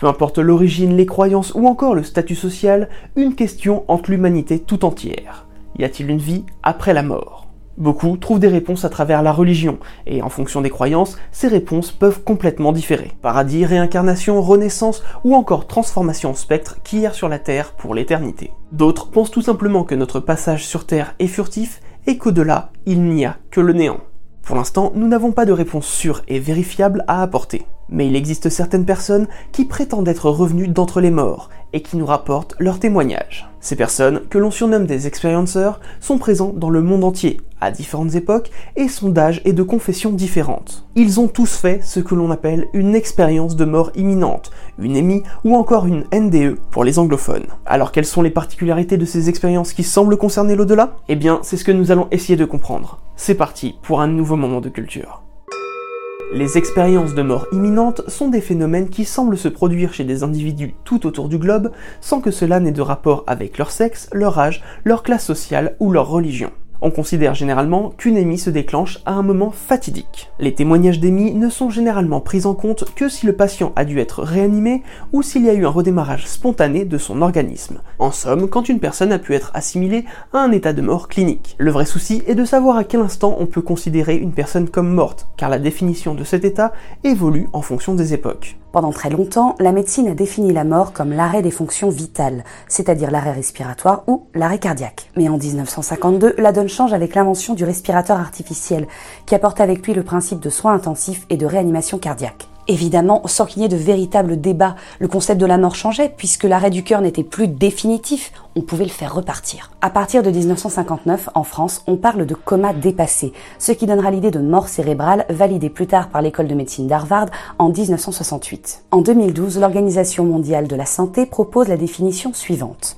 Peu importe l'origine, les croyances ou encore le statut social, une question hante l'humanité tout entière. Y a-t-il une vie après la mort? Beaucoup trouvent des réponses à travers la religion, et en fonction des croyances, ces réponses peuvent complètement différer. Paradis, réincarnation, renaissance ou encore transformation en spectre qui erre sur la Terre pour l'éternité. D'autres pensent tout simplement que notre passage sur Terre est furtif et qu'au-delà, il n'y a que le néant. Pour l'instant, nous n'avons pas de réponse sûre et vérifiable à apporter. Mais il existe certaines personnes qui prétendent être revenues d'entre les morts et qui nous rapportent leurs témoignages. Ces personnes, que l'on surnomme des experiencers, sont présents dans le monde entier, à différentes époques et sont d'âge et de confessions différentes. Ils ont tous fait ce que l'on appelle une expérience de mort imminente, une EMI ou encore une NDE pour les anglophones. Alors quelles sont les particularités de ces expériences qui semblent concerner l'au-delà? Eh bien, c'est ce que nous allons essayer de comprendre. C'est parti pour un nouveau moment de culture. Les expériences de mort imminente sont des phénomènes qui semblent se produire chez des individus tout autour du globe sans que cela n'ait de rapport avec leur sexe, leur âge, leur classe sociale ou leur religion. On considère généralement qu'une émie se déclenche à un moment fatidique. Les témoignages d'émie ne sont généralement pris en compte que si le patient a dû être réanimé ou s'il y a eu un redémarrage spontané de son organisme. En somme, quand une personne a pu être assimilée à un état de mort clinique. Le vrai souci est de savoir à quel instant on peut considérer une personne comme morte, car la définition de cet état évolue en fonction des époques. Pendant très longtemps, la médecine a défini la mort comme l'arrêt des fonctions vitales, c'est-à-dire l'arrêt respiratoire ou l'arrêt cardiaque. Mais en 1952, la donne change avec l'invention du respirateur artificiel, qui apporte avec lui le principe de soins intensifs et de réanimation cardiaque. Évidemment, sans qu'il y ait de véritable débat, le concept de la mort changeait puisque l'arrêt du cœur n'était plus définitif, on pouvait le faire repartir. À partir de 1959, en France, on parle de coma dépassé, ce qui donnera l'idée de mort cérébrale validée plus tard par l'école de médecine d'Harvard en 1968. En 2012, l'Organisation mondiale de la santé propose la définition suivante.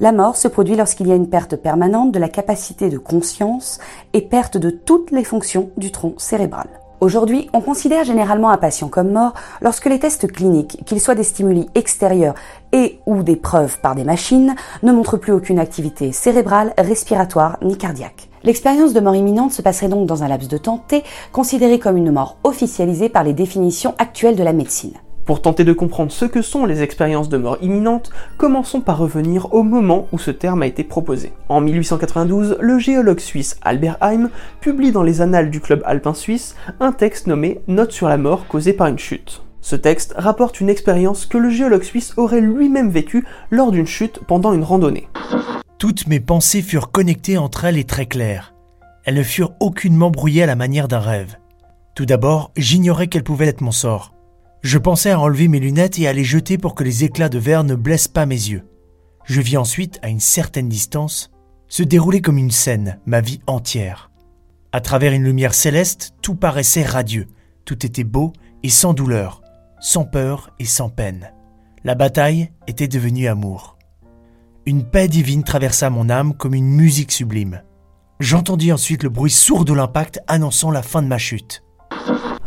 La mort se produit lorsqu'il y a une perte permanente de la capacité de conscience et perte de toutes les fonctions du tronc cérébral. Aujourd'hui, on considère généralement un patient comme mort lorsque les tests cliniques, qu'ils soient des stimuli extérieurs et ou des preuves par des machines, ne montrent plus aucune activité cérébrale, respiratoire ni cardiaque. L'expérience de mort imminente se passerait donc dans un laps de temps T, considéré comme une mort officialisée par les définitions actuelles de la médecine. Pour tenter de comprendre ce que sont les expériences de mort imminente, commençons par revenir au moment où ce terme a été proposé. En 1892, le géologue suisse Albert Heim publie dans les annales du club alpin suisse un texte nommé Note sur la mort causée par une chute. Ce texte rapporte une expérience que le géologue suisse aurait lui-même vécue lors d'une chute pendant une randonnée. Toutes mes pensées furent connectées entre elles et très claires. Elles ne furent aucunement brouillées à la manière d'un rêve. Tout d'abord, j'ignorais quel pouvait être mon sort. Je pensais à enlever mes lunettes et à les jeter pour que les éclats de verre ne blessent pas mes yeux. Je vis ensuite, à une certaine distance, se dérouler comme une scène, ma vie entière. À travers une lumière céleste, tout paraissait radieux, tout était beau et sans douleur, sans peur et sans peine. La bataille était devenue amour. Une paix divine traversa mon âme comme une musique sublime. J'entendis ensuite le bruit sourd de l'impact annonçant la fin de ma chute.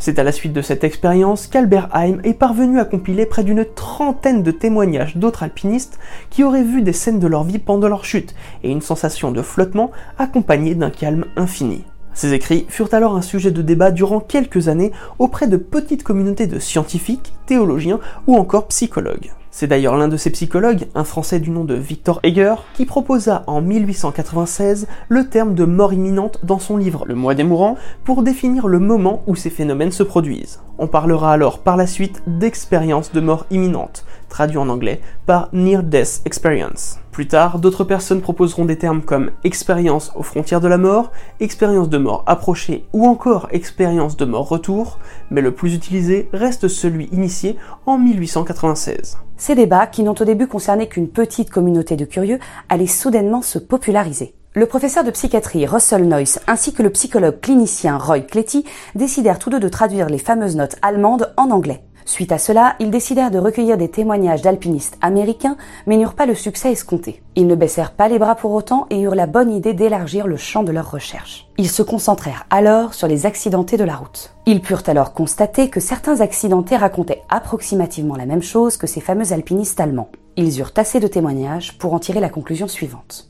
C'est à la suite de cette expérience qu'Albert Heim est parvenu à compiler près d'une trentaine de témoignages d'autres alpinistes qui auraient vu des scènes de leur vie pendant leur chute et une sensation de flottement accompagnée d'un calme infini. Ces écrits furent alors un sujet de débat durant quelques années auprès de petites communautés de scientifiques, théologiens ou encore psychologues. C'est d'ailleurs l'un de ces psychologues, un Français du nom de Victor Heger, qui proposa en 1896 le terme de mort imminente dans son livre Le mois des mourants pour définir le moment où ces phénomènes se produisent. On parlera alors par la suite d'expérience de mort imminente, traduit en anglais par Near Death Experience. Plus tard, d'autres personnes proposeront des termes comme expérience aux frontières de la mort, expérience de mort approchée ou encore expérience de mort retour, mais le plus utilisé reste celui initié en 1896. Ces débats, qui n'ont au début concerné qu'une petite communauté de curieux, allaient soudainement se populariser. Le professeur de psychiatrie Russell Noyce ainsi que le psychologue clinicien Roy Cletty décidèrent tous deux de traduire les fameuses notes allemandes en anglais. Suite à cela, ils décidèrent de recueillir des témoignages d'alpinistes américains, mais n'eurent pas le succès escompté. Ils ne baissèrent pas les bras pour autant et eurent la bonne idée d'élargir le champ de leurs recherches. Ils se concentrèrent alors sur les accidentés de la route. Ils purent alors constater que certains accidentés racontaient approximativement la même chose que ces fameux alpinistes allemands. Ils eurent assez de témoignages pour en tirer la conclusion suivante.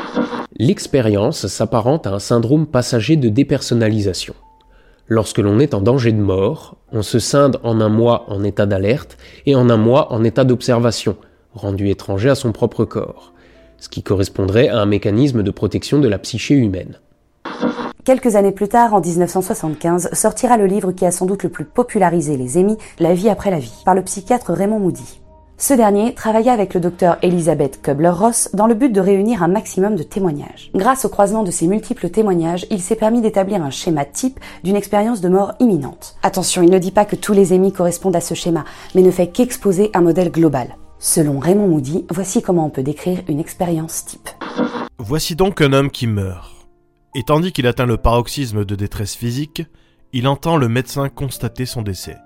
L'expérience s'apparente à un syndrome passager de dépersonnalisation. Lorsque l'on est en danger de mort, on se scinde en un mois en état d'alerte et en un mois en état d'observation, rendu étranger à son propre corps, ce qui correspondrait à un mécanisme de protection de la psyché humaine. Quelques années plus tard, en 1975, sortira le livre qui a sans doute le plus popularisé les émis, La vie après la vie, par le psychiatre Raymond Moody. Ce dernier travailla avec le docteur Elisabeth Kubler-Ross dans le but de réunir un maximum de témoignages. Grâce au croisement de ces multiples témoignages, il s'est permis d'établir un schéma type d'une expérience de mort imminente. Attention, il ne dit pas que tous les émis correspondent à ce schéma, mais ne fait qu'exposer un modèle global. Selon Raymond Moody, voici comment on peut décrire une expérience type. Voici donc un homme qui meurt. Et tandis qu'il atteint le paroxysme de détresse physique, il entend le médecin constater son décès.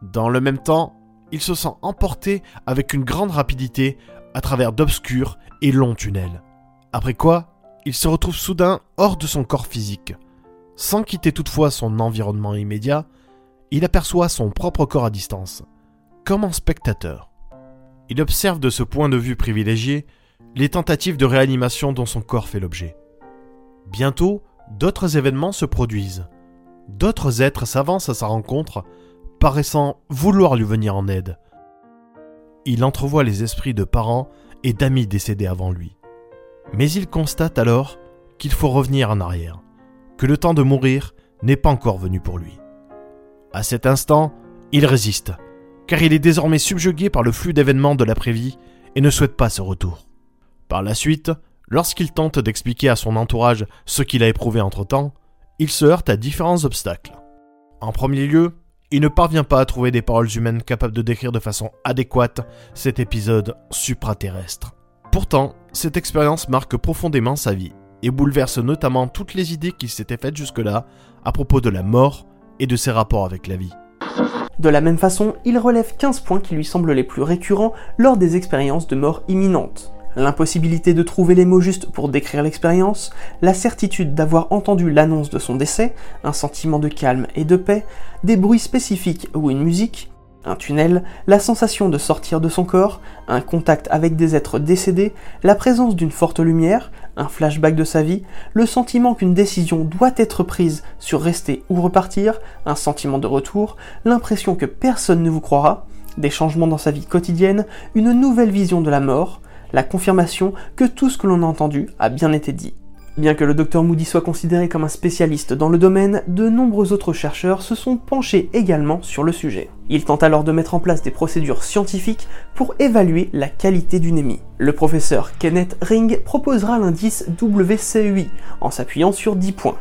Dans le même temps, il se sent emporté avec une grande rapidité à travers d'obscurs et longs tunnels. Après quoi, il se retrouve soudain hors de son corps physique. Sans quitter toutefois son environnement immédiat, il aperçoit son propre corps à distance, comme un spectateur. Il observe de ce point de vue privilégié les tentatives de réanimation dont son corps fait l'objet. Bientôt, d'autres événements se produisent. D'autres êtres s'avancent à sa rencontre paraissant vouloir lui venir en aide. Il entrevoit les esprits de parents et d'amis décédés avant lui. Mais il constate alors qu'il faut revenir en arrière, que le temps de mourir n'est pas encore venu pour lui. À cet instant, il résiste, car il est désormais subjugué par le flux d'événements de l'après-vie et ne souhaite pas ce retour. Par la suite, lorsqu'il tente d'expliquer à son entourage ce qu'il a éprouvé entre-temps, il se heurte à différents obstacles. En premier lieu, il ne parvient pas à trouver des paroles humaines capables de décrire de façon adéquate cet épisode supraterrestre. Pourtant, cette expérience marque profondément sa vie et bouleverse notamment toutes les idées qu'il s'était faites jusque-là à propos de la mort et de ses rapports avec la vie. De la même façon, il relève 15 points qui lui semblent les plus récurrents lors des expériences de mort imminente l'impossibilité de trouver les mots justes pour décrire l'expérience, la certitude d'avoir entendu l'annonce de son décès, un sentiment de calme et de paix, des bruits spécifiques ou une musique, un tunnel, la sensation de sortir de son corps, un contact avec des êtres décédés, la présence d'une forte lumière, un flashback de sa vie, le sentiment qu'une décision doit être prise sur rester ou repartir, un sentiment de retour, l'impression que personne ne vous croira, des changements dans sa vie quotidienne, une nouvelle vision de la mort, la confirmation que tout ce que l'on a entendu a bien été dit. Bien que le docteur Moody soit considéré comme un spécialiste dans le domaine, de nombreux autres chercheurs se sont penchés également sur le sujet. Il tente alors de mettre en place des procédures scientifiques pour évaluer la qualité d'une émie. Le professeur Kenneth Ring proposera l'indice WCUI en s'appuyant sur 10 points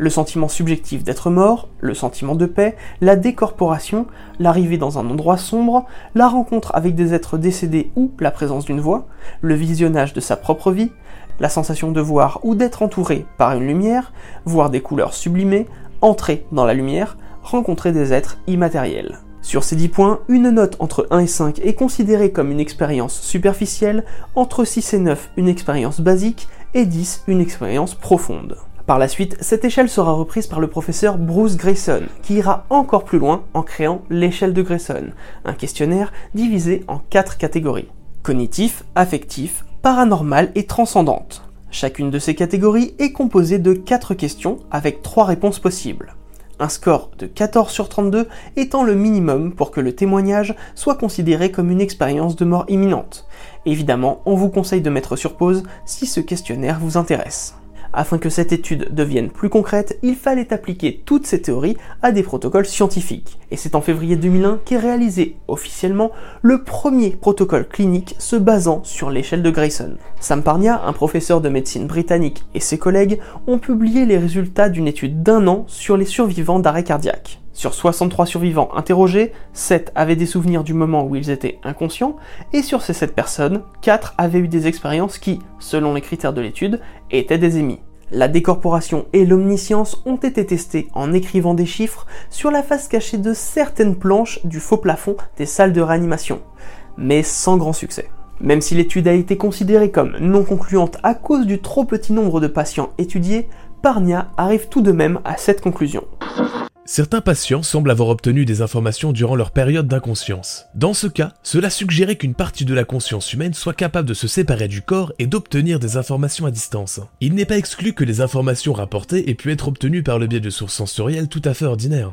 le sentiment subjectif d'être mort, le sentiment de paix, la décorporation, l'arrivée dans un endroit sombre, la rencontre avec des êtres décédés ou la présence d'une voix, le visionnage de sa propre vie, la sensation de voir ou d'être entouré par une lumière, voir des couleurs sublimées, entrer dans la lumière, rencontrer des êtres immatériels. Sur ces 10 points, une note entre 1 et 5 est considérée comme une expérience superficielle, entre 6 et 9 une expérience basique et 10 une expérience profonde. Par la suite, cette échelle sera reprise par le professeur Bruce Grayson, qui ira encore plus loin en créant l'échelle de Grayson, un questionnaire divisé en quatre catégories. Cognitif, affectif, paranormal et transcendante. Chacune de ces catégories est composée de 4 questions avec 3 réponses possibles. Un score de 14 sur 32 étant le minimum pour que le témoignage soit considéré comme une expérience de mort imminente. Évidemment, on vous conseille de mettre sur pause si ce questionnaire vous intéresse. Afin que cette étude devienne plus concrète, il fallait appliquer toutes ces théories à des protocoles scientifiques. Et c'est en février 2001 qu'est réalisé officiellement le premier protocole clinique se basant sur l'échelle de Grayson. Sam Parnia, un professeur de médecine britannique, et ses collègues ont publié les résultats d'une étude d'un an sur les survivants d'arrêt cardiaque. Sur 63 survivants interrogés, 7 avaient des souvenirs du moment où ils étaient inconscients, et sur ces 7 personnes, 4 avaient eu des expériences qui, selon les critères de l'étude, étaient des émis. La décorporation et l'omniscience ont été testées en écrivant des chiffres sur la face cachée de certaines planches du faux plafond des salles de réanimation, mais sans grand succès. Même si l'étude a été considérée comme non concluante à cause du trop petit nombre de patients étudiés, Parnia arrive tout de même à cette conclusion. Certains patients semblent avoir obtenu des informations durant leur période d'inconscience. Dans ce cas, cela suggérait qu'une partie de la conscience humaine soit capable de se séparer du corps et d'obtenir des informations à distance. Il n'est pas exclu que les informations rapportées aient pu être obtenues par le biais de sources sensorielles tout à fait ordinaires.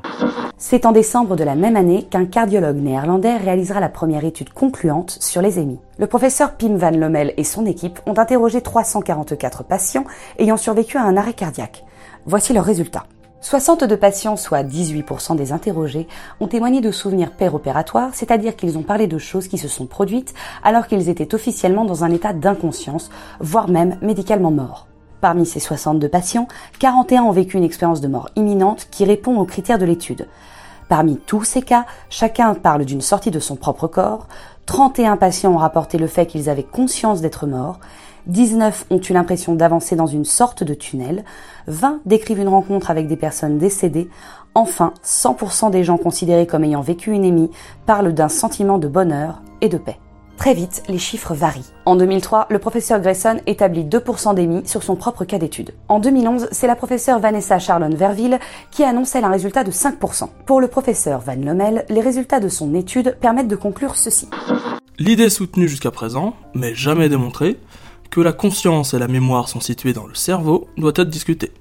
C'est en décembre de la même année qu'un cardiologue néerlandais réalisera la première étude concluante sur les émis. Le professeur Pim van Lommel et son équipe ont interrogé 344 patients ayant survécu à un arrêt cardiaque. Voici leurs résultats. 62 patients, soit 18% des interrogés, ont témoigné de souvenirs péropératoires, c'est-à-dire qu'ils ont parlé de choses qui se sont produites alors qu'ils étaient officiellement dans un état d'inconscience, voire même médicalement morts. Parmi ces 62 patients, 41 ont vécu une expérience de mort imminente qui répond aux critères de l'étude. Parmi tous ces cas, chacun parle d'une sortie de son propre corps, 31 patients ont rapporté le fait qu'ils avaient conscience d'être morts, 19 ont eu l'impression d'avancer dans une sorte de tunnel, 20 décrivent une rencontre avec des personnes décédées, enfin 100% des gens considérés comme ayant vécu une émie parlent d'un sentiment de bonheur et de paix. Très vite, les chiffres varient. En 2003, le professeur Grayson établit 2% d'émis sur son propre cas d'étude. En 2011, c'est la professeure Vanessa Charlon Verville qui annonce un résultat de 5%. Pour le professeur Van Lommel, les résultats de son étude permettent de conclure ceci. L'idée soutenue jusqu'à présent, mais jamais démontrée, que la conscience et la mémoire sont situées dans le cerveau doit être discutée.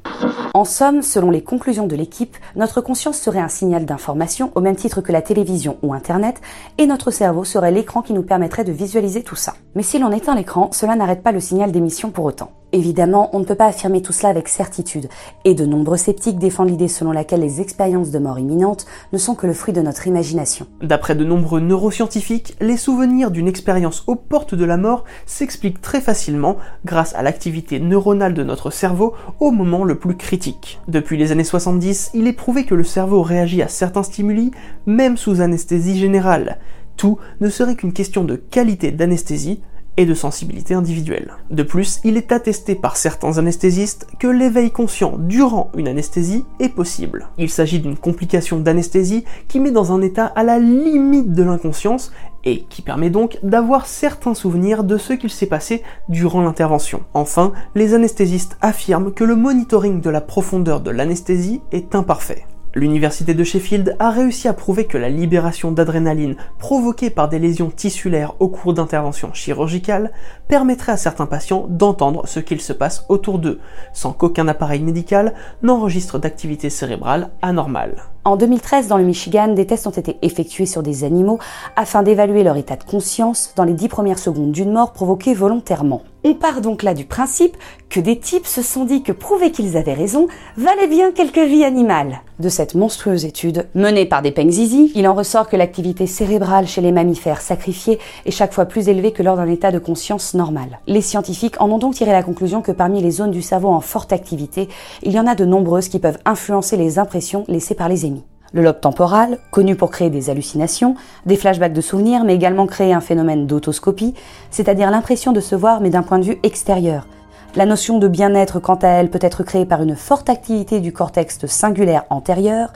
En somme, selon les conclusions de l'équipe, notre conscience serait un signal d'information au même titre que la télévision ou Internet, et notre cerveau serait l'écran qui nous permettrait de visualiser tout ça. Mais si l'on éteint l'écran, cela n'arrête pas le signal d'émission pour autant. Évidemment, on ne peut pas affirmer tout cela avec certitude, et de nombreux sceptiques défendent l'idée selon laquelle les expériences de mort imminente ne sont que le fruit de notre imagination. D'après de nombreux neuroscientifiques, les souvenirs d'une expérience aux portes de la mort s'expliquent très facilement grâce à l'activité neuronale de notre cerveau au moment le plus critique. Depuis les années 70, il est prouvé que le cerveau réagit à certains stimuli, même sous anesthésie générale. Tout ne serait qu'une question de qualité d'anesthésie, et de sensibilité individuelle. De plus, il est attesté par certains anesthésistes que l'éveil conscient durant une anesthésie est possible. Il s'agit d'une complication d'anesthésie qui met dans un état à la limite de l'inconscience et qui permet donc d'avoir certains souvenirs de ce qu'il s'est passé durant l'intervention. Enfin, les anesthésistes affirment que le monitoring de la profondeur de l'anesthésie est imparfait. L'université de Sheffield a réussi à prouver que la libération d'adrénaline provoquée par des lésions tissulaires au cours d'interventions chirurgicales permettrait à certains patients d'entendre ce qu'il se passe autour d'eux, sans qu'aucun appareil médical n'enregistre d'activité cérébrale anormale. En 2013, dans le Michigan, des tests ont été effectués sur des animaux afin d'évaluer leur état de conscience dans les dix premières secondes d'une mort provoquée volontairement. On part donc là du principe que des types se sont dit que prouver qu'ils avaient raison valait bien quelques vies animales. De cette monstrueuse étude, menée par des Pengzizi, il en ressort que l'activité cérébrale chez les mammifères sacrifiés est chaque fois plus élevée que lors d'un état de conscience normal. Les scientifiques en ont donc tiré la conclusion que parmi les zones du cerveau en forte activité, il y en a de nombreuses qui peuvent influencer les impressions laissées par les émis. Le lobe temporal, connu pour créer des hallucinations, des flashbacks de souvenirs, mais également créer un phénomène d'autoscopie, c'est-à-dire l'impression de se voir mais d'un point de vue extérieur. La notion de bien-être, quant à elle, peut être créée par une forte activité du cortex singulaire antérieur.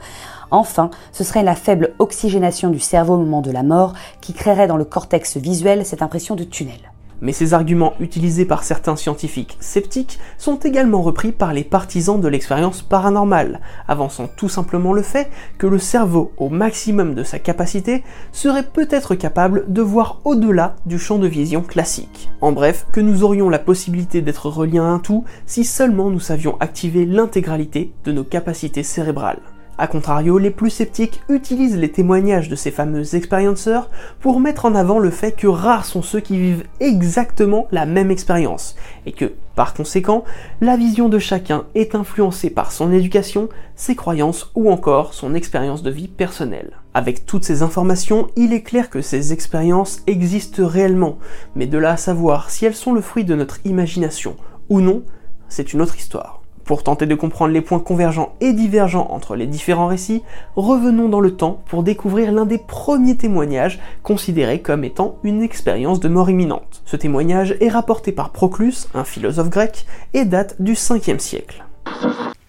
Enfin, ce serait la faible oxygénation du cerveau au moment de la mort qui créerait dans le cortex visuel cette impression de tunnel. Mais ces arguments utilisés par certains scientifiques sceptiques sont également repris par les partisans de l'expérience paranormale, avançant tout simplement le fait que le cerveau, au maximum de sa capacité, serait peut-être capable de voir au-delà du champ de vision classique. En bref, que nous aurions la possibilité d'être reliés à un tout si seulement nous savions activer l'intégralité de nos capacités cérébrales. A contrario, les plus sceptiques utilisent les témoignages de ces fameux expérienceurs pour mettre en avant le fait que rares sont ceux qui vivent exactement la même expérience, et que, par conséquent, la vision de chacun est influencée par son éducation, ses croyances ou encore son expérience de vie personnelle. Avec toutes ces informations, il est clair que ces expériences existent réellement, mais de là à savoir si elles sont le fruit de notre imagination ou non, c'est une autre histoire. Pour tenter de comprendre les points convergents et divergents entre les différents récits, revenons dans le temps pour découvrir l'un des premiers témoignages considérés comme étant une expérience de mort imminente. Ce témoignage est rapporté par Proclus, un philosophe grec, et date du 5e siècle.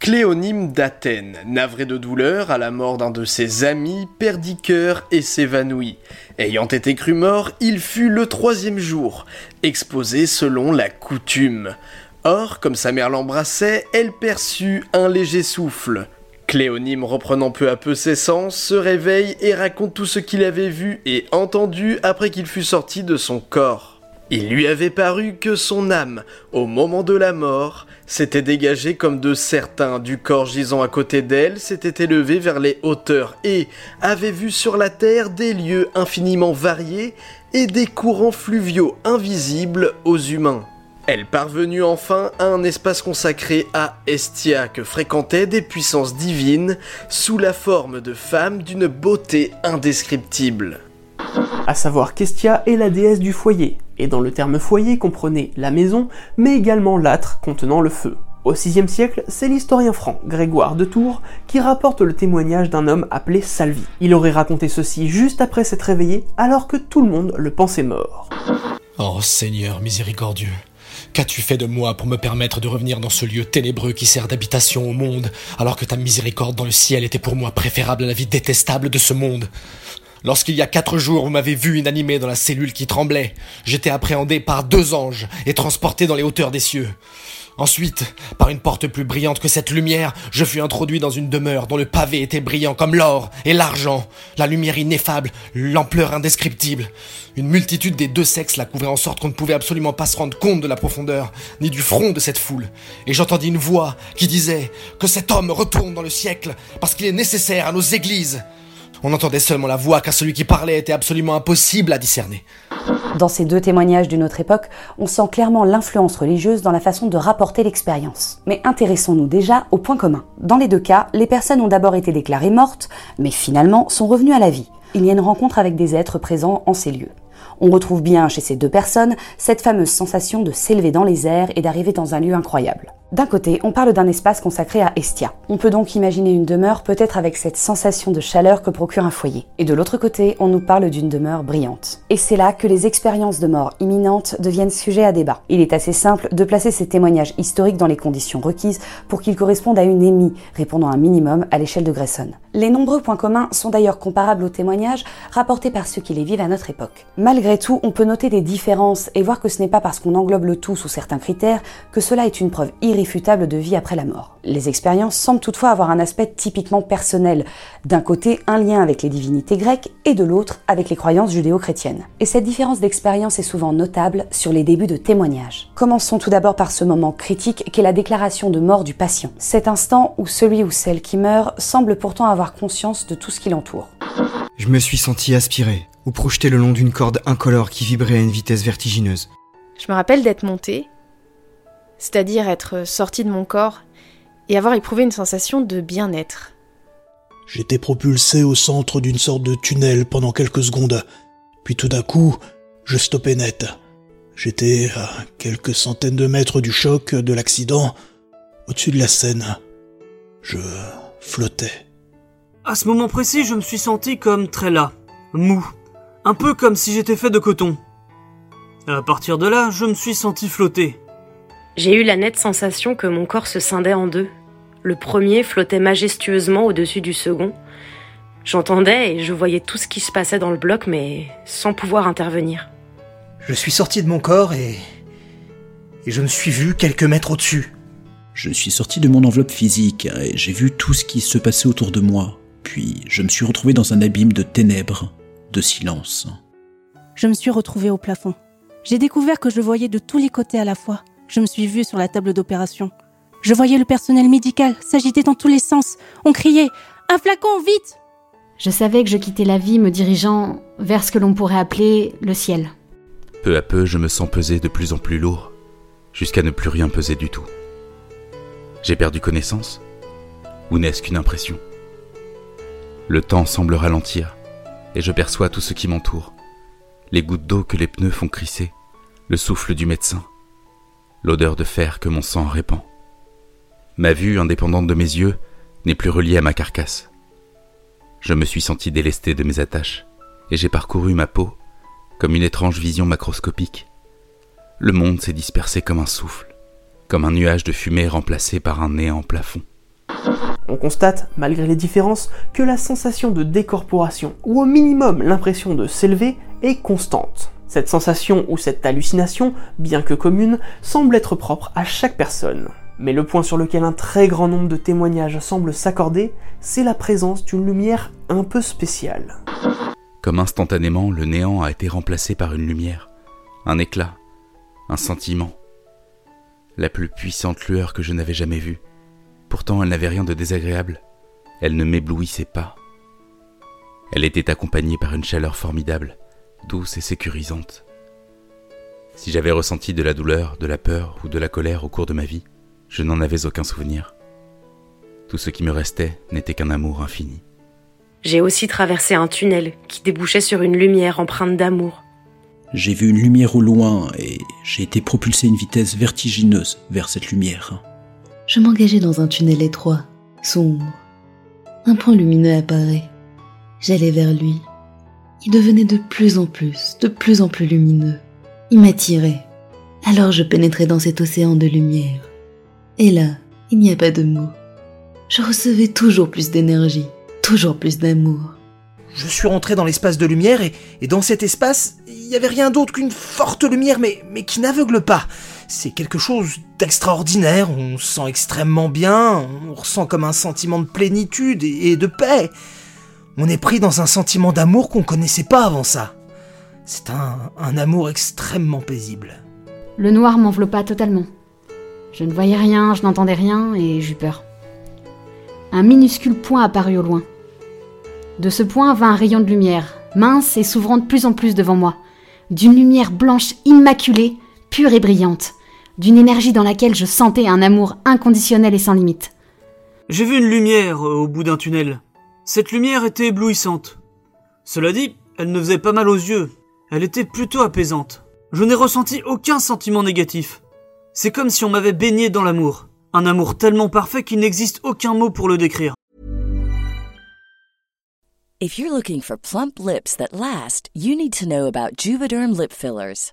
Cléonyme d'Athènes, navré de douleur à la mort d'un de ses amis, perdit cœur et s'évanouit. Ayant été cru mort, il fut le troisième jour, exposé selon la coutume. Or, comme sa mère l'embrassait, elle perçut un léger souffle. Cléonyme reprenant peu à peu ses sens, se réveille et raconte tout ce qu'il avait vu et entendu après qu'il fut sorti de son corps. Il lui avait paru que son âme, au moment de la mort, s'était dégagée comme de certains du corps gisant à côté d'elle, s'était élevée vers les hauteurs et avait vu sur la terre des lieux infiniment variés et des courants fluviaux invisibles aux humains. Elle parvenue enfin à un espace consacré à Estia que fréquentaient des puissances divines sous la forme de femmes d'une beauté indescriptible. À savoir qu'Estia est la déesse du foyer, et dans le terme foyer comprenait la maison, mais également l'âtre contenant le feu. Au VIe siècle, c'est l'historien franc Grégoire de Tours qui rapporte le témoignage d'un homme appelé Salvi. Il aurait raconté ceci juste après s'être réveillé alors que tout le monde le pensait mort. Oh Seigneur miséricordieux, Qu'as-tu fait de moi pour me permettre de revenir dans ce lieu ténébreux qui sert d'habitation au monde, alors que ta miséricorde dans le ciel était pour moi préférable à la vie détestable de ce monde? Lorsqu'il y a quatre jours vous m'avez vu inanimé dans la cellule qui tremblait, j'étais appréhendé par deux anges et transporté dans les hauteurs des cieux. Ensuite, par une porte plus brillante que cette lumière, je fus introduit dans une demeure dont le pavé était brillant comme l'or et l'argent, la lumière ineffable, l'ampleur indescriptible. Une multitude des deux sexes la couvrait en sorte qu'on ne pouvait absolument pas se rendre compte de la profondeur, ni du front de cette foule. Et j'entendis une voix qui disait que cet homme retourne dans le siècle parce qu'il est nécessaire à nos églises. On entendait seulement la voix car celui qui parlait était absolument impossible à discerner. Dans ces deux témoignages d'une autre époque, on sent clairement l'influence religieuse dans la façon de rapporter l'expérience. Mais intéressons-nous déjà au point commun. Dans les deux cas, les personnes ont d'abord été déclarées mortes, mais finalement sont revenues à la vie. Il y a une rencontre avec des êtres présents en ces lieux. On retrouve bien chez ces deux personnes cette fameuse sensation de s'élever dans les airs et d'arriver dans un lieu incroyable. D'un côté, on parle d'un espace consacré à Estia. On peut donc imaginer une demeure peut-être avec cette sensation de chaleur que procure un foyer. Et de l'autre côté, on nous parle d'une demeure brillante. Et c'est là que les expériences de mort imminente deviennent sujet à débat. Il est assez simple de placer ces témoignages historiques dans les conditions requises pour qu'ils correspondent à une émie, répondant un minimum à l'échelle de Grayson. Les nombreux points communs sont d'ailleurs comparables aux témoignages rapportés par ceux qui les vivent à notre époque. Malgré tout, on peut noter des différences et voir que ce n'est pas parce qu'on englobe le tout sous certains critères que cela est une preuve irréfutable irréfutable de vie après la mort. Les expériences semblent toutefois avoir un aspect typiquement personnel. D'un côté, un lien avec les divinités grecques et de l'autre, avec les croyances judéo-chrétiennes. Et cette différence d'expérience est souvent notable sur les débuts de témoignages. Commençons tout d'abord par ce moment critique qu'est la déclaration de mort du patient. Cet instant où celui ou celle qui meurt semble pourtant avoir conscience de tout ce qui l'entoure. Je me suis senti aspiré ou projeté le long d'une corde incolore qui vibrait à une vitesse vertigineuse. Je me rappelle d'être monté, c'est-à-dire être sorti de mon corps et avoir éprouvé une sensation de bien-être. J'étais propulsé au centre d'une sorte de tunnel pendant quelques secondes, puis tout d'un coup, je stoppais net. J'étais à quelques centaines de mètres du choc de l'accident, au-dessus de la scène. Je flottais. À ce moment précis, je me suis senti comme très là, mou, un peu comme si j'étais fait de coton. À partir de là, je me suis senti flotter. J'ai eu la nette sensation que mon corps se scindait en deux. Le premier flottait majestueusement au-dessus du second. J'entendais et je voyais tout ce qui se passait dans le bloc, mais sans pouvoir intervenir. Je suis sorti de mon corps et. et je me suis vu quelques mètres au-dessus. Je suis sorti de mon enveloppe physique et j'ai vu tout ce qui se passait autour de moi, puis je me suis retrouvé dans un abîme de ténèbres, de silence. Je me suis retrouvé au plafond. J'ai découvert que je voyais de tous les côtés à la fois. Je me suis vue sur la table d'opération. Je voyais le personnel médical s'agiter dans tous les sens. On criait Un flacon, vite Je savais que je quittais la vie me dirigeant vers ce que l'on pourrait appeler le ciel. Peu à peu, je me sens peser de plus en plus lourd, jusqu'à ne plus rien peser du tout. J'ai perdu connaissance? Ou n'est-ce qu'une impression? Le temps semble ralentir, et je perçois tout ce qui m'entoure. Les gouttes d'eau que les pneus font crisser, le souffle du médecin, l'odeur de fer que mon sang répand. Ma vue, indépendante de mes yeux, n'est plus reliée à ma carcasse. Je me suis senti délesté de mes attaches, et j'ai parcouru ma peau comme une étrange vision macroscopique. Le monde s'est dispersé comme un souffle, comme un nuage de fumée remplacé par un néant plafond. On constate, malgré les différences, que la sensation de décorporation, ou au minimum l'impression de s'élever, est constante. Cette sensation ou cette hallucination, bien que commune, semble être propre à chaque personne. Mais le point sur lequel un très grand nombre de témoignages semblent s'accorder, c'est la présence d'une lumière un peu spéciale. Comme instantanément, le néant a été remplacé par une lumière, un éclat, un sentiment. La plus puissante lueur que je n'avais jamais vue. Pourtant, elle n'avait rien de désagréable. Elle ne m'éblouissait pas. Elle était accompagnée par une chaleur formidable, douce et sécurisante. Si j'avais ressenti de la douleur, de la peur ou de la colère au cours de ma vie, je n'en avais aucun souvenir. Tout ce qui me restait n'était qu'un amour infini. J'ai aussi traversé un tunnel qui débouchait sur une lumière empreinte d'amour. J'ai vu une lumière au loin et j'ai été propulsé à une vitesse vertigineuse vers cette lumière. Je m'engageais dans un tunnel étroit, sombre. Un point lumineux apparaît. J'allais vers lui. Il devenait de plus en plus, de plus en plus lumineux. Il m'attirait. Alors je pénétrais dans cet océan de lumière. Et là, il n'y a pas de mots. Je recevais toujours plus d'énergie, toujours plus d'amour. Je suis rentré dans l'espace de lumière et, dans cet espace, il n'y avait rien d'autre qu'une forte lumière, mais, mais qui n'aveugle pas. C'est quelque chose d'extraordinaire, on se sent extrêmement bien, on ressent comme un sentiment de plénitude et de paix. On est pris dans un sentiment d'amour qu'on connaissait pas avant ça. C'est un, un amour extrêmement paisible. Le noir m'enveloppa totalement. Je ne voyais rien, je n'entendais rien et j'eus peur. Un minuscule point apparut au loin. De ce point vint un rayon de lumière, mince et s'ouvrant de plus en plus devant moi, d'une lumière blanche immaculée, pure et brillante, d'une énergie dans laquelle je sentais un amour inconditionnel et sans limite. J'ai vu une lumière au bout d'un tunnel. Cette lumière était éblouissante. Cela dit, elle ne faisait pas mal aux yeux. Elle était plutôt apaisante. Je n'ai ressenti aucun sentiment négatif. C'est comme si on m'avait baigné dans l'amour. Un amour tellement parfait qu'il n'existe aucun mot pour le décrire. If you're looking for plump lips that last, you need to know about Juvederm lip fillers.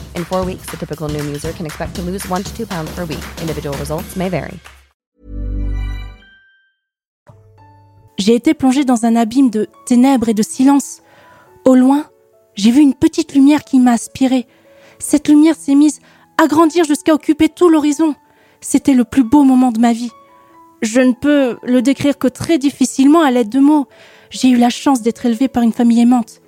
In four weeks, the typical Noom user can expect to lose one to two pounds per week. Individual results may vary. J'ai été plongée dans un abîme de ténèbres et de silence. Au loin, j'ai vu une petite lumière qui m'a aspirée. Cette lumière s'est mise à grandir jusqu'à occuper tout l'horizon. C'était le plus beau moment de ma vie. Je ne peux le décrire que très difficilement à l'aide de mots. J'ai eu la chance d'être élevée par une famille aimante.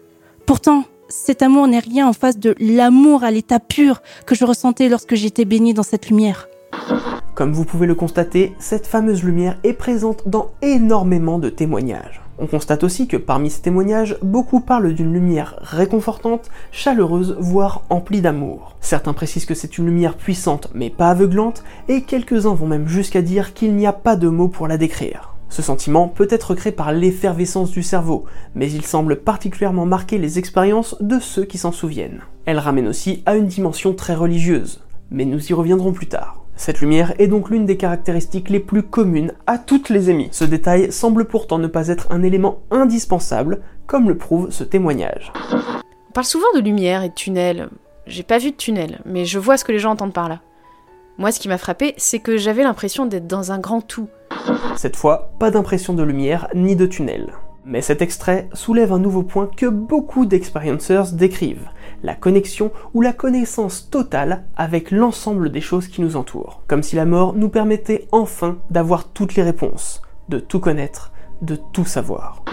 Pourtant, cet amour n'est rien en face de l'amour à l'état pur que je ressentais lorsque j'étais baignée dans cette lumière. Comme vous pouvez le constater, cette fameuse lumière est présente dans énormément de témoignages. On constate aussi que parmi ces témoignages, beaucoup parlent d'une lumière réconfortante, chaleureuse, voire emplie d'amour. Certains précisent que c'est une lumière puissante mais pas aveuglante, et quelques-uns vont même jusqu'à dire qu'il n'y a pas de mots pour la décrire. Ce sentiment peut être créé par l'effervescence du cerveau, mais il semble particulièrement marquer les expériences de ceux qui s'en souviennent. Elle ramène aussi à une dimension très religieuse, mais nous y reviendrons plus tard. Cette lumière est donc l'une des caractéristiques les plus communes à toutes les émis. Ce détail semble pourtant ne pas être un élément indispensable, comme le prouve ce témoignage. On parle souvent de lumière et de tunnel. J'ai pas vu de tunnel, mais je vois ce que les gens entendent par là. Moi, ce qui m'a frappé, c'est que j'avais l'impression d'être dans un grand tout. Cette fois, pas d'impression de lumière ni de tunnel. Mais cet extrait soulève un nouveau point que beaucoup d'experiencers décrivent, la connexion ou la connaissance totale avec l'ensemble des choses qui nous entourent. Comme si la mort nous permettait enfin d'avoir toutes les réponses, de tout connaître, de tout savoir.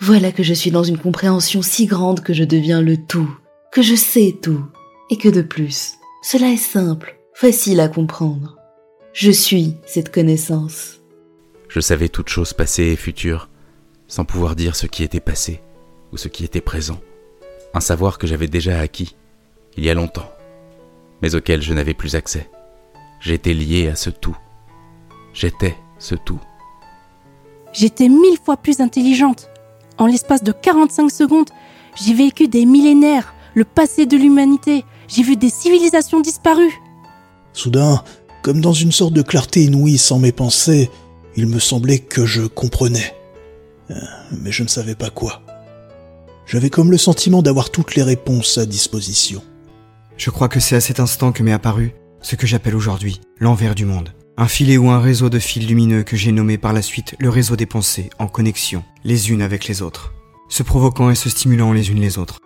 Voilà que je suis dans une compréhension si grande que je deviens le tout, que je sais tout, et que de plus, cela est simple, facile à comprendre. Je suis cette connaissance. Je savais toutes choses passées et futures, sans pouvoir dire ce qui était passé ou ce qui était présent. Un savoir que j'avais déjà acquis, il y a longtemps, mais auquel je n'avais plus accès. J'étais lié à ce tout. J'étais ce tout. J'étais mille fois plus intelligente. En l'espace de 45 secondes, j'ai vécu des millénaires, le passé de l'humanité. J'ai vu des civilisations disparues. Soudain, comme dans une sorte de clarté inouïe sans mes pensées, il me semblait que je comprenais. Euh, mais je ne savais pas quoi. J'avais comme le sentiment d'avoir toutes les réponses à disposition. Je crois que c'est à cet instant que m'est apparu ce que j'appelle aujourd'hui l'envers du monde. Un filet ou un réseau de fils lumineux que j'ai nommé par la suite le réseau des pensées en connexion les unes avec les autres, se provoquant et se stimulant les unes les autres.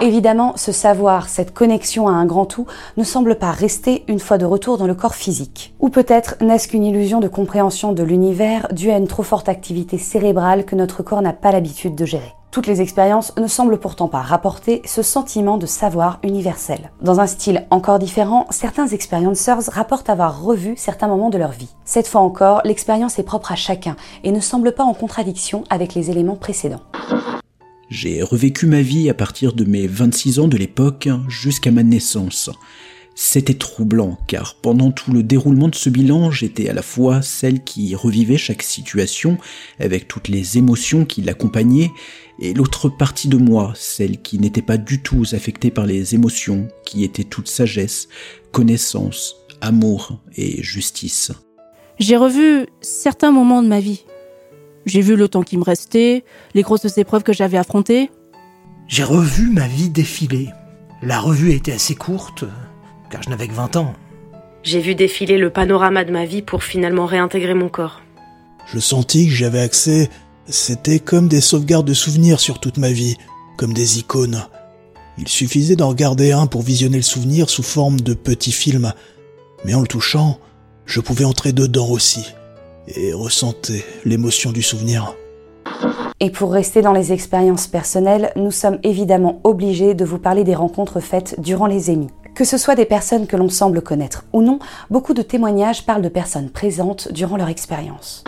Évidemment, ce savoir, cette connexion à un grand tout, ne semble pas rester une fois de retour dans le corps physique. Ou peut-être n'est-ce qu'une illusion de compréhension de l'univers due à une trop forte activité cérébrale que notre corps n'a pas l'habitude de gérer. Toutes les expériences ne semblent pourtant pas rapporter ce sentiment de savoir universel. Dans un style encore différent, certains experiencers rapportent avoir revu certains moments de leur vie. Cette fois encore, l'expérience est propre à chacun et ne semble pas en contradiction avec les éléments précédents. J'ai revécu ma vie à partir de mes 26 ans de l'époque jusqu'à ma naissance. C'était troublant car pendant tout le déroulement de ce bilan, j'étais à la fois celle qui revivait chaque situation avec toutes les émotions qui l'accompagnaient et l'autre partie de moi, celle qui n'était pas du tout affectée par les émotions, qui était toute sagesse, connaissance, amour et justice. J'ai revu certains moments de ma vie. J'ai vu le temps qui me restait, les grosses épreuves que j'avais affrontées. J'ai revu ma vie défiler. La revue a été assez courte, car je n'avais que 20 ans. J'ai vu défiler le panorama de ma vie pour finalement réintégrer mon corps. Je sentis que j'avais accès. C'était comme des sauvegardes de souvenirs sur toute ma vie, comme des icônes. Il suffisait d'en regarder un pour visionner le souvenir sous forme de petits films. Mais en le touchant, je pouvais entrer dedans aussi et ressentais l'émotion du souvenir. Et pour rester dans les expériences personnelles, nous sommes évidemment obligés de vous parler des rencontres faites durant les émis. Que ce soit des personnes que l'on semble connaître ou non, beaucoup de témoignages parlent de personnes présentes durant leur expérience.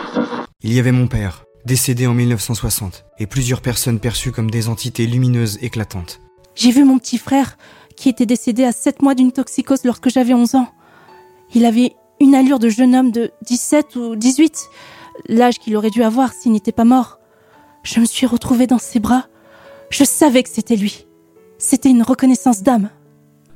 Il y avait mon père, décédé en 1960, et plusieurs personnes perçues comme des entités lumineuses éclatantes. J'ai vu mon petit frère, qui était décédé à 7 mois d'une toxicose lorsque j'avais 11 ans. Il avait une allure de jeune homme de 17 ou 18, l'âge qu'il aurait dû avoir s'il n'était pas mort. Je me suis retrouvée dans ses bras. Je savais que c'était lui. C'était une reconnaissance d'âme.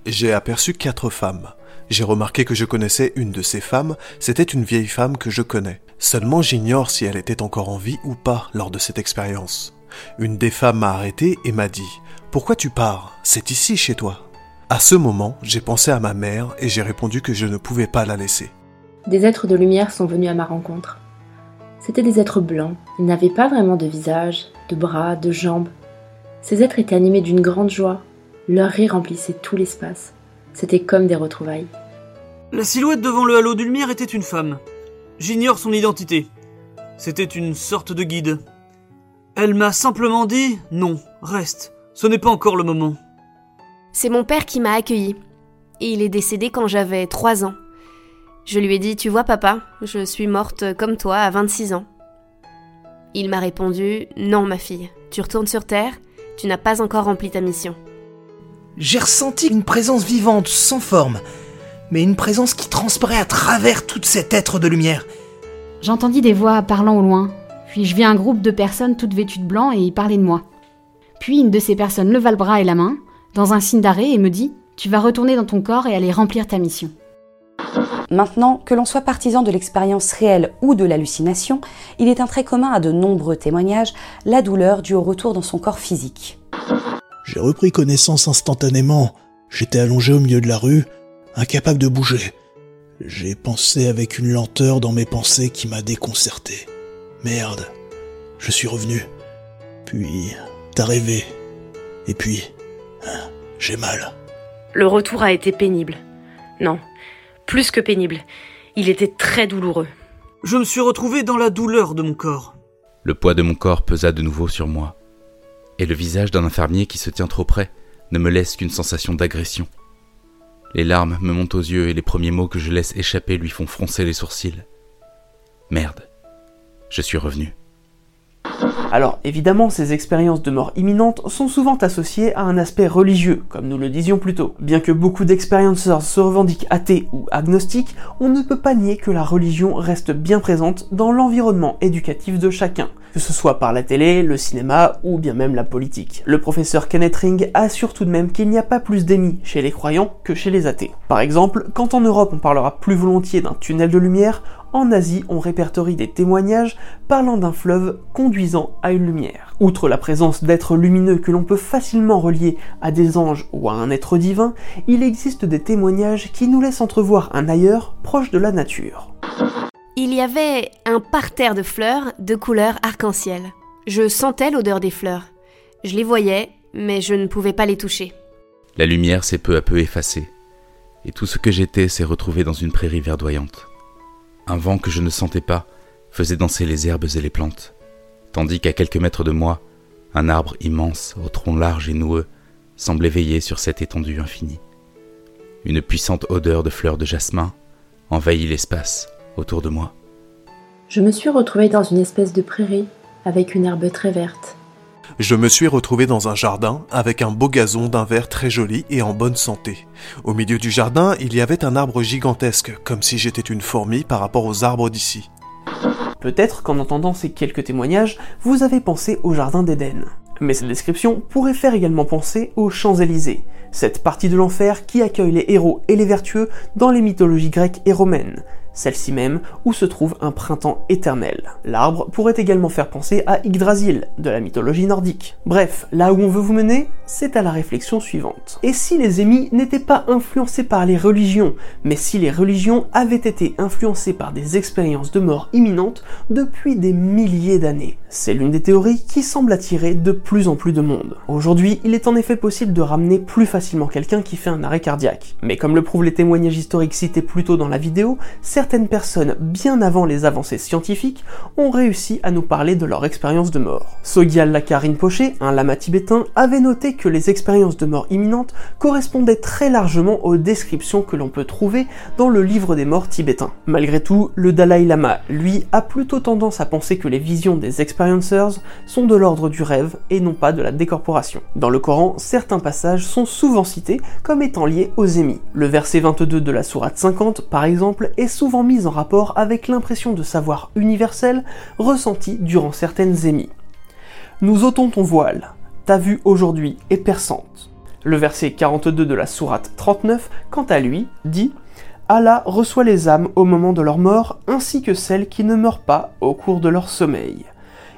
J'ai aperçu quatre femmes. J'ai remarqué que je connaissais une de ces femmes, c'était une vieille femme que je connais. Seulement j'ignore si elle était encore en vie ou pas lors de cette expérience. Une des femmes m'a arrêté et m'a dit Pourquoi tu pars? C'est ici chez toi. À ce moment, j'ai pensé à ma mère et j'ai répondu que je ne pouvais pas la laisser. Des êtres de lumière sont venus à ma rencontre. C'étaient des êtres blancs, ils n'avaient pas vraiment de visage, de bras, de jambes. Ces êtres étaient animés d'une grande joie, leur rire remplissait tout l'espace. C'était comme des retrouvailles. La silhouette devant le halo de lumière était une femme. J'ignore son identité. C'était une sorte de guide. Elle m'a simplement dit non, reste, ce n'est pas encore le moment. C'est mon père qui m'a accueilli. Et il est décédé quand j'avais 3 ans. Je lui ai dit Tu vois, papa, je suis morte comme toi à 26 ans. Il m'a répondu Non, ma fille, tu retournes sur Terre, tu n'as pas encore rempli ta mission. J'ai ressenti une présence vivante, sans forme, mais une présence qui transparaît à travers tout cet être de lumière. J'entendis des voix parlant au loin, puis je vis un groupe de personnes toutes vêtues de blanc et y parlaient de moi. Puis une de ces personnes leva le bras et la main, dans un signe d'arrêt, et me dit Tu vas retourner dans ton corps et aller remplir ta mission. Maintenant, que l'on soit partisan de l'expérience réelle ou de l'hallucination, il est un trait commun à de nombreux témoignages, la douleur due au retour dans son corps physique. J'ai repris connaissance instantanément. J'étais allongé au milieu de la rue, incapable de bouger. J'ai pensé avec une lenteur dans mes pensées qui m'a déconcerté. Merde, je suis revenu. Puis, t'as rêvé. Et puis, hein, j'ai mal. Le retour a été pénible. Non, plus que pénible. Il était très douloureux. Je me suis retrouvé dans la douleur de mon corps. Le poids de mon corps pesa de nouveau sur moi, et le visage d'un infirmier qui se tient trop près ne me laisse qu'une sensation d'agression. Les larmes me montent aux yeux et les premiers mots que je laisse échapper lui font froncer les sourcils. Merde, je suis revenu. Alors évidemment, ces expériences de mort imminente sont souvent associées à un aspect religieux, comme nous le disions plus tôt. Bien que beaucoup d'experienceurs se revendiquent athées ou agnostiques, on ne peut pas nier que la religion reste bien présente dans l'environnement éducatif de chacun, que ce soit par la télé, le cinéma ou bien même la politique. Le professeur Kenneth Ring assure tout de même qu'il n'y a pas plus d'émis chez les croyants que chez les athées. Par exemple, quand en Europe on parlera plus volontiers d'un tunnel de lumière, en Asie, on répertorie des témoignages parlant d'un fleuve conduisant à une lumière. Outre la présence d'êtres lumineux que l'on peut facilement relier à des anges ou à un être divin, il existe des témoignages qui nous laissent entrevoir un ailleurs proche de la nature. Il y avait un parterre de fleurs de couleur arc-en-ciel. Je sentais l'odeur des fleurs. Je les voyais, mais je ne pouvais pas les toucher. La lumière s'est peu à peu effacée, et tout ce que j'étais s'est retrouvé dans une prairie verdoyante. Un vent que je ne sentais pas faisait danser les herbes et les plantes, tandis qu'à quelques mètres de moi, un arbre immense, au tronc large et noueux, semblait veiller sur cette étendue infinie. Une puissante odeur de fleurs de jasmin envahit l'espace autour de moi. Je me suis retrouvée dans une espèce de prairie avec une herbe très verte. Je me suis retrouvé dans un jardin avec un beau gazon d'un vert très joli et en bonne santé. Au milieu du jardin, il y avait un arbre gigantesque, comme si j'étais une fourmi par rapport aux arbres d'ici. Peut-être qu'en entendant ces quelques témoignages, vous avez pensé au Jardin d'Éden. Mais cette description pourrait faire également penser aux Champs-Élysées, cette partie de l'enfer qui accueille les héros et les vertueux dans les mythologies grecques et romaines, celle-ci même où se trouve un printemps éternel. L'arbre pourrait également faire penser à Yggdrasil, de la mythologie nordique. Bref, là où on veut vous mener, c'est à la réflexion suivante. Et si les émis n'étaient pas influencés par les religions, mais si les religions avaient été influencées par des expériences de mort imminente depuis des milliers d'années? C'est l'une des théories qui semble attirer de plus en plus de monde. Aujourd'hui, il est en effet possible de ramener plus facilement quelqu'un qui fait un arrêt cardiaque. Mais comme le prouvent les témoignages historiques cités plus tôt dans la vidéo, certaines personnes, bien avant les avancées scientifiques, ont réussi à nous parler de leur expérience de mort. Sogyal Lakarin Poché, un lama tibétain, avait noté que les expériences de mort imminente correspondaient très largement aux descriptions que l'on peut trouver dans le livre des morts tibétains. Malgré tout, le Dalai Lama, lui, a plutôt tendance à penser que les visions des experiencers sont de l'ordre du rêve et non pas de la décorporation. Dans le Coran, certains passages sont souvent cités comme étant liés aux émis. Le verset 22 de la sourate 50, par exemple, est souvent mise en rapport avec l'impression de savoir universel ressentie durant certaines émis. Nous ôtons ton voile, ta vue aujourd'hui est perçante. Le verset 42 de la sourate 39, quant à lui, dit Allah reçoit les âmes au moment de leur mort ainsi que celles qui ne meurent pas au cours de leur sommeil.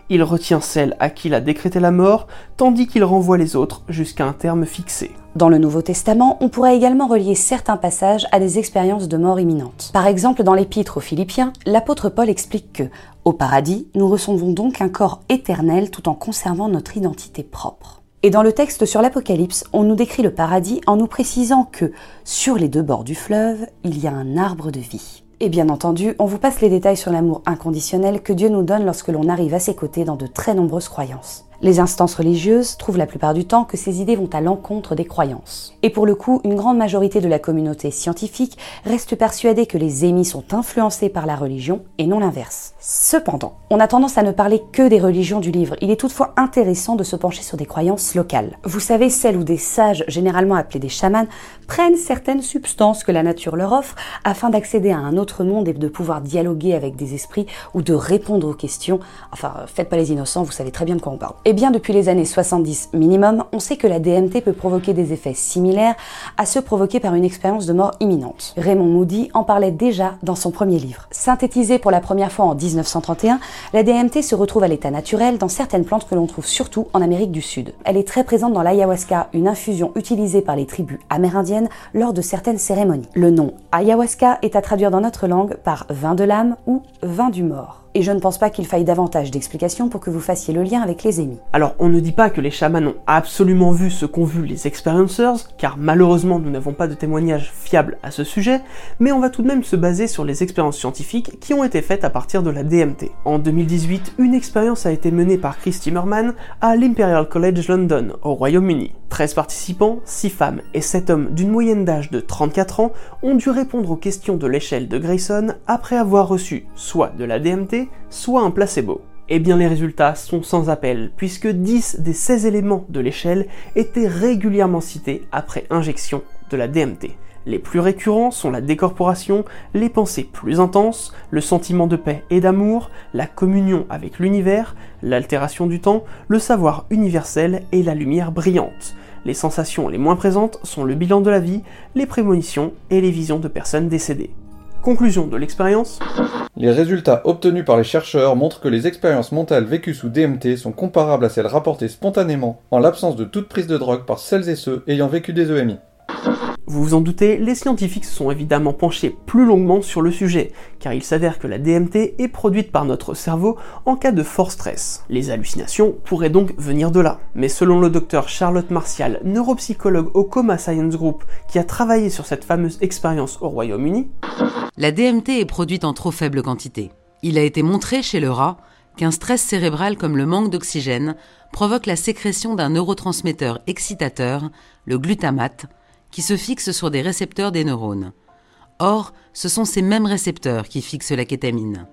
Il retient celles à qui il a décrété la mort, tandis qu'il renvoie les autres jusqu'à un terme fixé. Dans le Nouveau Testament, on pourrait également relier certains passages à des expériences de mort imminente. Par exemple, dans l'épître aux Philippiens, l'apôtre Paul explique que, au paradis, nous recevons donc un corps éternel tout en conservant notre identité propre. Et dans le texte sur l'Apocalypse, on nous décrit le paradis en nous précisant que, sur les deux bords du fleuve, il y a un arbre de vie. Et bien entendu, on vous passe les détails sur l'amour inconditionnel que Dieu nous donne lorsque l'on arrive à ses côtés dans de très nombreuses croyances. Les instances religieuses trouvent la plupart du temps que ces idées vont à l'encontre des croyances. Et pour le coup, une grande majorité de la communauté scientifique reste persuadée que les émis sont influencés par la religion et non l'inverse. Cependant, on a tendance à ne parler que des religions du livre. Il est toutefois intéressant de se pencher sur des croyances locales. Vous savez, celles où des sages, généralement appelés des chamans, prennent certaines substances que la nature leur offre afin d'accéder à un autre monde et de pouvoir dialoguer avec des esprits ou de répondre aux questions. Enfin, faites pas les innocents, vous savez très bien de quoi on parle. Eh bien, depuis les années 70 minimum, on sait que la DMT peut provoquer des effets similaires à ceux provoqués par une expérience de mort imminente. Raymond Moody en parlait déjà dans son premier livre. Synthétisé pour la première fois en 1931, la DMT se retrouve à l'état naturel dans certaines plantes que l'on trouve surtout en Amérique du Sud. Elle est très présente dans l'ayahuasca, une infusion utilisée par les tribus amérindiennes lors de certaines cérémonies. Le nom ayahuasca est à traduire dans notre langue par vin de l'âme ou vin du mort et je ne pense pas qu'il faille davantage d'explications pour que vous fassiez le lien avec les émis. Alors, on ne dit pas que les chamans ont absolument vu ce qu'ont vu les experiencers, car malheureusement nous n'avons pas de témoignages fiables à ce sujet, mais on va tout de même se baser sur les expériences scientifiques qui ont été faites à partir de la DMT. En 2018, une expérience a été menée par Chris Timmerman à l'Imperial College London, au Royaume-Uni. 13 participants, 6 femmes et 7 hommes d'une moyenne d'âge de 34 ans ont dû répondre aux questions de l'échelle de Grayson après avoir reçu soit de la DMT, soit un placebo. Eh bien les résultats sont sans appel, puisque 10 des 16 éléments de l'échelle étaient régulièrement cités après injection de la DMT. Les plus récurrents sont la décorporation, les pensées plus intenses, le sentiment de paix et d'amour, la communion avec l'univers, l'altération du temps, le savoir universel et la lumière brillante. Les sensations les moins présentes sont le bilan de la vie, les prémonitions et les visions de personnes décédées. Conclusion de l'expérience Les résultats obtenus par les chercheurs montrent que les expériences mentales vécues sous DMT sont comparables à celles rapportées spontanément en l'absence de toute prise de drogue par celles et ceux ayant vécu des EMI. Vous vous en doutez, les scientifiques se sont évidemment penchés plus longuement sur le sujet, car il s'avère que la DMT est produite par notre cerveau en cas de fort stress. Les hallucinations pourraient donc venir de là. Mais selon le docteur Charlotte Martial, neuropsychologue au Coma Science Group, qui a travaillé sur cette fameuse expérience au Royaume-Uni, la DMT est produite en trop faible quantité. Il a été montré chez le rat qu'un stress cérébral comme le manque d'oxygène provoque la sécrétion d'un neurotransmetteur excitateur, le glutamate, qui se fixe sur des récepteurs des neurones. Or, ce sont ces mêmes récepteurs qui fixent la kétamine.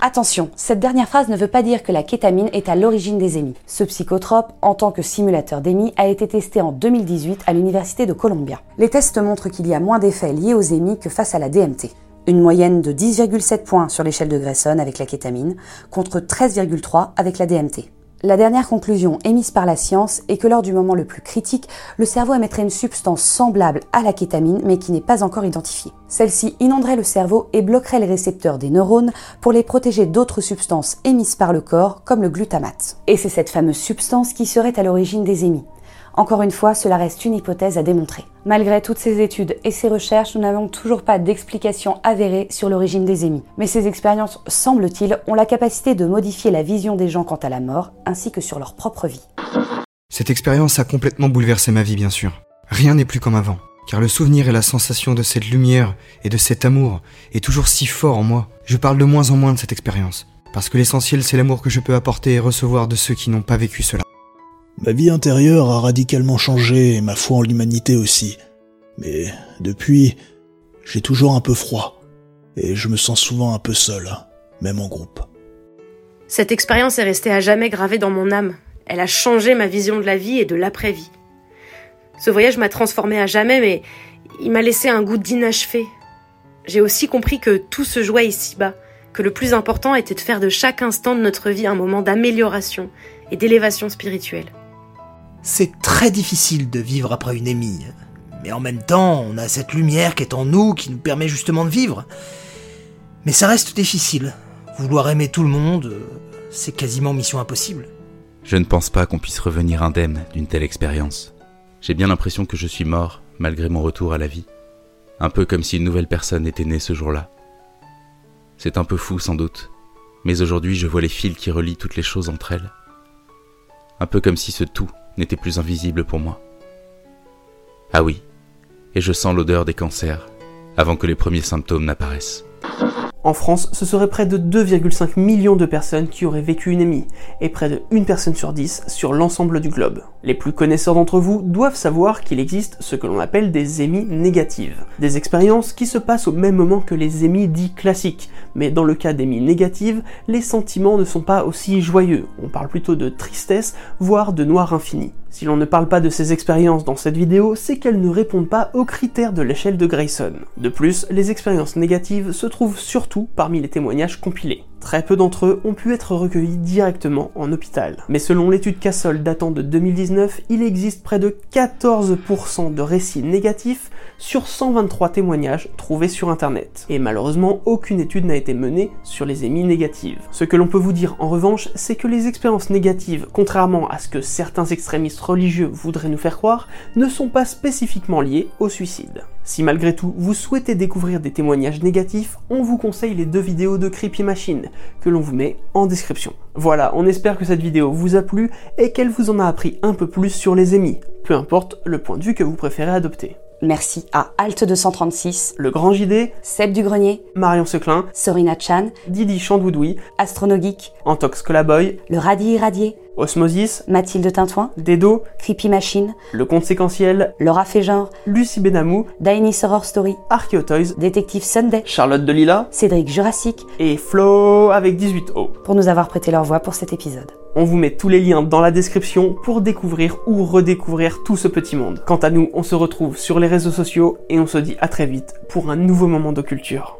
Attention, cette dernière phrase ne veut pas dire que la kétamine est à l'origine des émis. Ce psychotrope, en tant que simulateur d'émis, a été testé en 2018 à l'université de Columbia. Les tests montrent qu'il y a moins d'effets liés aux émis que face à la DMT. Une moyenne de 10,7 points sur l'échelle de Grayson avec la kétamine, contre 13,3 avec la DMT. La dernière conclusion émise par la science est que lors du moment le plus critique, le cerveau émettrait une substance semblable à la kétamine mais qui n'est pas encore identifiée. Celle-ci inonderait le cerveau et bloquerait les récepteurs des neurones pour les protéger d'autres substances émises par le corps comme le glutamate. Et c'est cette fameuse substance qui serait à l'origine des émis. Encore une fois, cela reste une hypothèse à démontrer. Malgré toutes ces études et ces recherches, nous n'avons toujours pas d'explication avérée sur l'origine des émis. Mais ces expériences, semble-t-il, ont la capacité de modifier la vision des gens quant à la mort, ainsi que sur leur propre vie. Cette expérience a complètement bouleversé ma vie, bien sûr. Rien n'est plus comme avant, car le souvenir et la sensation de cette lumière et de cet amour est toujours si fort en moi. Je parle de moins en moins de cette expérience, parce que l'essentiel c'est l'amour que je peux apporter et recevoir de ceux qui n'ont pas vécu cela. Ma vie intérieure a radicalement changé et ma foi en l'humanité aussi. Mais depuis, j'ai toujours un peu froid. Et je me sens souvent un peu seul, même en groupe. Cette expérience est restée à jamais gravée dans mon âme. Elle a changé ma vision de la vie et de l'après-vie. Ce voyage m'a transformé à jamais, mais il m'a laissé un goût d'inachevé. J'ai aussi compris que tout se jouait ici-bas, que le plus important était de faire de chaque instant de notre vie un moment d'amélioration et d'élévation spirituelle. C'est très difficile de vivre après une émie. Mais en même temps, on a cette lumière qui est en nous qui nous permet justement de vivre. Mais ça reste difficile. Vouloir aimer tout le monde, c'est quasiment mission impossible. Je ne pense pas qu'on puisse revenir indemne d'une telle expérience. J'ai bien l'impression que je suis mort malgré mon retour à la vie. Un peu comme si une nouvelle personne était née ce jour-là. C'est un peu fou sans doute, mais aujourd'hui je vois les fils qui relient toutes les choses entre elles. Un peu comme si ce tout n'était plus invisible pour moi. Ah oui, et je sens l'odeur des cancers avant que les premiers symptômes n'apparaissent. En France, ce serait près de 2,5 millions de personnes qui auraient vécu une émie, et près de 1 personne sur 10 sur l'ensemble du globe. Les plus connaisseurs d'entre vous doivent savoir qu'il existe ce que l'on appelle des émis négatives. Des expériences qui se passent au même moment que les émis dits classiques, mais dans le cas d'émis négatives, les sentiments ne sont pas aussi joyeux, on parle plutôt de tristesse, voire de noir infini. Si l'on ne parle pas de ces expériences dans cette vidéo, c'est qu'elles ne répondent pas aux critères de l'échelle de Grayson. De plus, les expériences négatives se trouvent surtout parmi les témoignages compilés. Très peu d'entre eux ont pu être recueillis directement en hôpital. Mais selon l'étude Cassol datant de 2019, il existe près de 14% de récits négatifs sur 123 témoignages trouvés sur internet. Et malheureusement, aucune étude n'a été menée sur les émis négatives. Ce que l'on peut vous dire en revanche, c'est que les expériences négatives, contrairement à ce que certains extrémistes religieux voudraient nous faire croire, ne sont pas spécifiquement liées au suicide. Si malgré tout vous souhaitez découvrir des témoignages négatifs, on vous conseille les deux vidéos de Creepy Machine que l'on vous met en description. Voilà, on espère que cette vidéo vous a plu et qu'elle vous en a appris un peu plus sur les émis, peu importe le point de vue que vous préférez adopter. Merci à Alt 236, Le Grand JD, Seb du Grenier, Marion Seclin, Sorina Chan, Didi Chandoudoui, Astronogeek, Antox Colaboy, Le Radis Irradié, Osmosis, Mathilde Tintouin, Dedo, Creepy Machine, Le Compte Séquentiel, Laura Fégenre, Lucie Benamou, Dinosaur Horror Story, Archeotoys, Détective Sunday, Charlotte Delila Cédric Jurassic et Flo avec 18O. pour nous avoir prêté leur voix pour cet épisode. On vous met tous les liens dans la description pour découvrir ou redécouvrir tout ce petit monde. Quant à nous, on se retrouve sur les réseaux sociaux et on se dit à très vite pour un nouveau moment de culture.